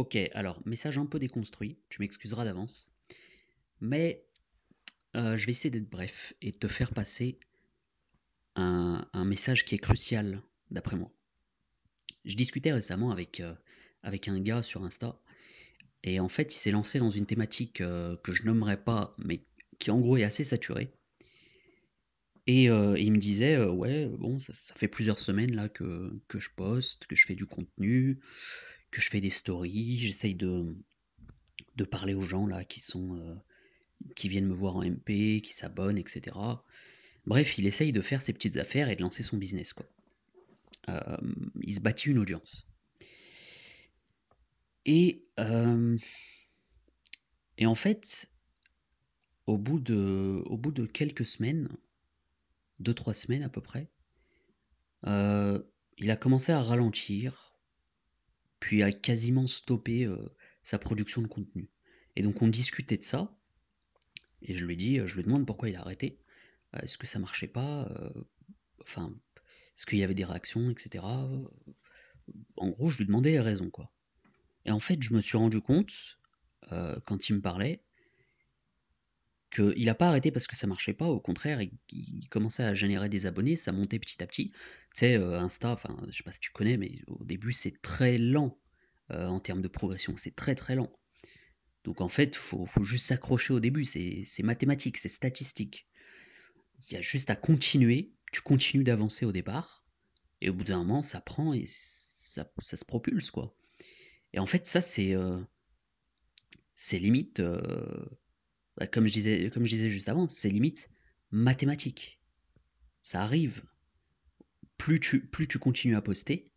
OK, alors message un peu déconstruit, tu m'excuseras d'avance. Mais, heu, je vais essayer d'être bref et te faire passer un message qui est crucial d'après moi. Je discutais récemment avec, heu, avec un gars sur Insta et en fait, il s'est lancé dans une thématique, heu, que je nommerai pas, mais qui en gros est assez saturée. Et il me disait, «Ouais, bon, ça fait plusieurs semaines là que je poste, que je fais du contenu, que je fais des stories, j'essaye de de parler aux gens là qui sont, heu, qui viennent me voir en MP, qui s'abonnent et cetera». Bref, il essaye de faire ses petites affaires et de lancer son business, quoi. Hem, il se bâtit une audience. Et hem et en fait, au bout de au bout de quelques semaines, 2-3 semaines à peu près, il a commencé à ralentir, à quasiment stopper, heu, sa production de contenu. Et donc on discutait de ça et je lui dis, heu, je lui demande pourquoi il a arrêté. Heu, est-ce que ça marchait pas? Enfin, est-ce qu'il y avait des réactions et cetera? Heu, en gros, je lui demandais les raisons, quoi. Et en fait, je me suis rendu compte, quand il me parlait qu'il a pas arrêté parce que ça marchait pas, au contraire, il commençait à générer des abonnés, ça montait petit à petit. Tu sais, heu, Insta, enfin, je sais pas si tu connais, mais au début, c'est très lent, heu, en termes de progression, c'est très, très lent. Donc en fait, faut faut juste s'accrocher au début, c'est mathématique, c'est statistique. Il y a juste à continuer, tu continues d'avancer au départ et au bout d'un moment, ça prend et ça ça se propulse, quoi. Et en fait, ça, c'est, c'est limite, bah, comme je disais comme je disais juste avant, c'est limite mathématique. Ça arrive. Plus tu plus tu continues à poster,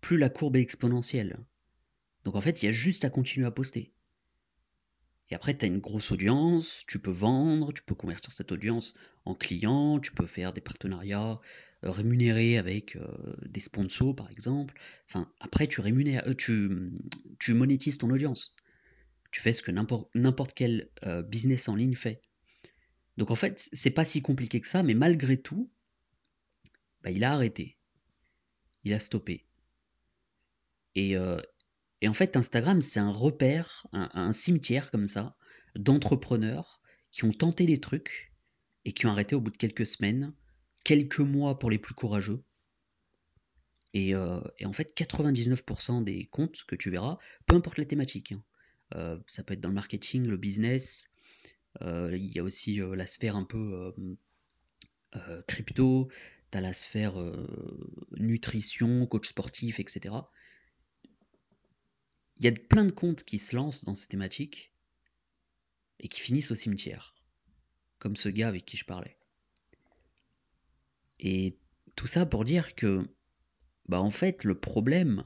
plus la courbe est exponentielle. Donc en fait, il y a juste à continuer à poster. Et après, tu as une grosse audience, tu peux vendre, tu peux convertir cette audience en clients, tu peux faire des partenariats, heu, rémunérés avec, heu, des sponsors, par exemple. Enfin, après tu rémunères, heu, tu, tu monétises ton audience. Tu fais ce que n'importe quel, heu, business en ligne fait. Donc en fait, c'est pas si compliqué que ça, mais malgré tout bah, il a arrêté. Il a stoppé. Et et en fait, Instagram, c'est un repère, un cimetière comme ça, d'entrepreneurs qui ont tenté des trucs et qui ont arrêté au bout de quelques semaines, quelques mois pour les plus courageux. Et heu et en fait, 99% des comptes que tu verras, peu importe la thématique, hein, ça peut être dans le marketing, le business, heu, il y a aussi, heu, la sphère un peu, crypto, tu as la sphère, nutrition, coach sportif et cetera. Il y a plein de comptes qui se lancent dans ces thématiques et qui finissent au cimetière, comme ce gars avec qui je parlais. Et tout ça pour dire que, bah, en fait, le problème,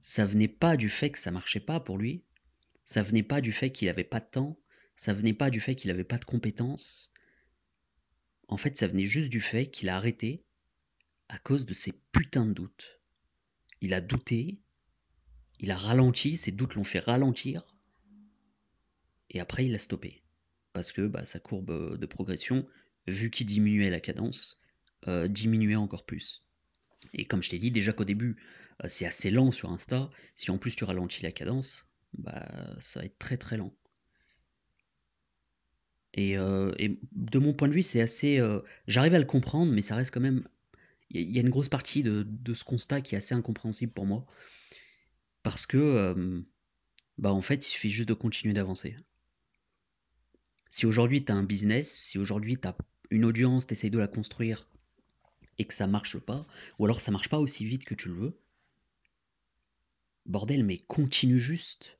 ça venait pas du fait que ça marchait pas pour lui, ça venait pas du fait qu'il avait pas de temps, ça venait pas du fait qu'il avait pas de compétences. En fait, ça venait juste du fait qu'il a arrêté à cause de ses putains de doutes. Il a douté, il a ralenti, ses doutes l'ont fait ralentir et après il a stoppé. Parce que, bah, sa courbe, heu, de progression, vu qu'il diminuait la cadence, heu, diminuait encore plus. Et comme je t'ai dit déjà qu'au début, heu, c'est assez lent sur Insta, si en plus tu ralentis la cadence, bah, ça va être très, très lent. Et et de mon point de vue, c'est assez, heu j'arrive à le comprendre, mais ça reste quand même il y a une grosse partie de ce constat qui est assez incompréhensible pour moi. Parce que, hem, bah, en fait, il suffit juste de continuer d'avancer. Si aujourd'hui tu as un business, si aujourd'hui tu as une audience, tu essayes de la construire et que ça marche pas, ou alors ça marche pas aussi vite que tu le veux bordel, mais continue juste.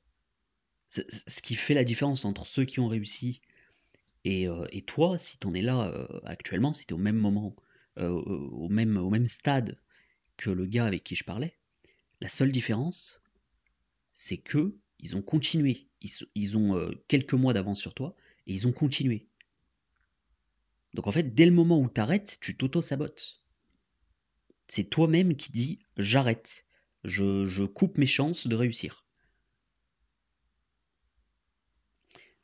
Ce qui fait la différence entre ceux qui ont réussi et et toi, si tu en es là, heu, actuellement, si tu es au même moment, heu, au même stade que le gars avec qui je parlais, la seule différence, c'est qu'ils ont continué. Ils ils ont, quelques mois d'avance sur toi et ils ont continué. Donc en fait, dès le moment où tu arrêtes, tu t'auto-sabotes. C'est toi-même qui dis: «J'arrête, je coupe mes chances de réussir».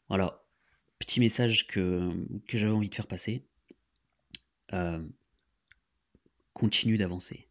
Voilà, petit message que que j'avais envie de faire passer. Hem continue d'avancer.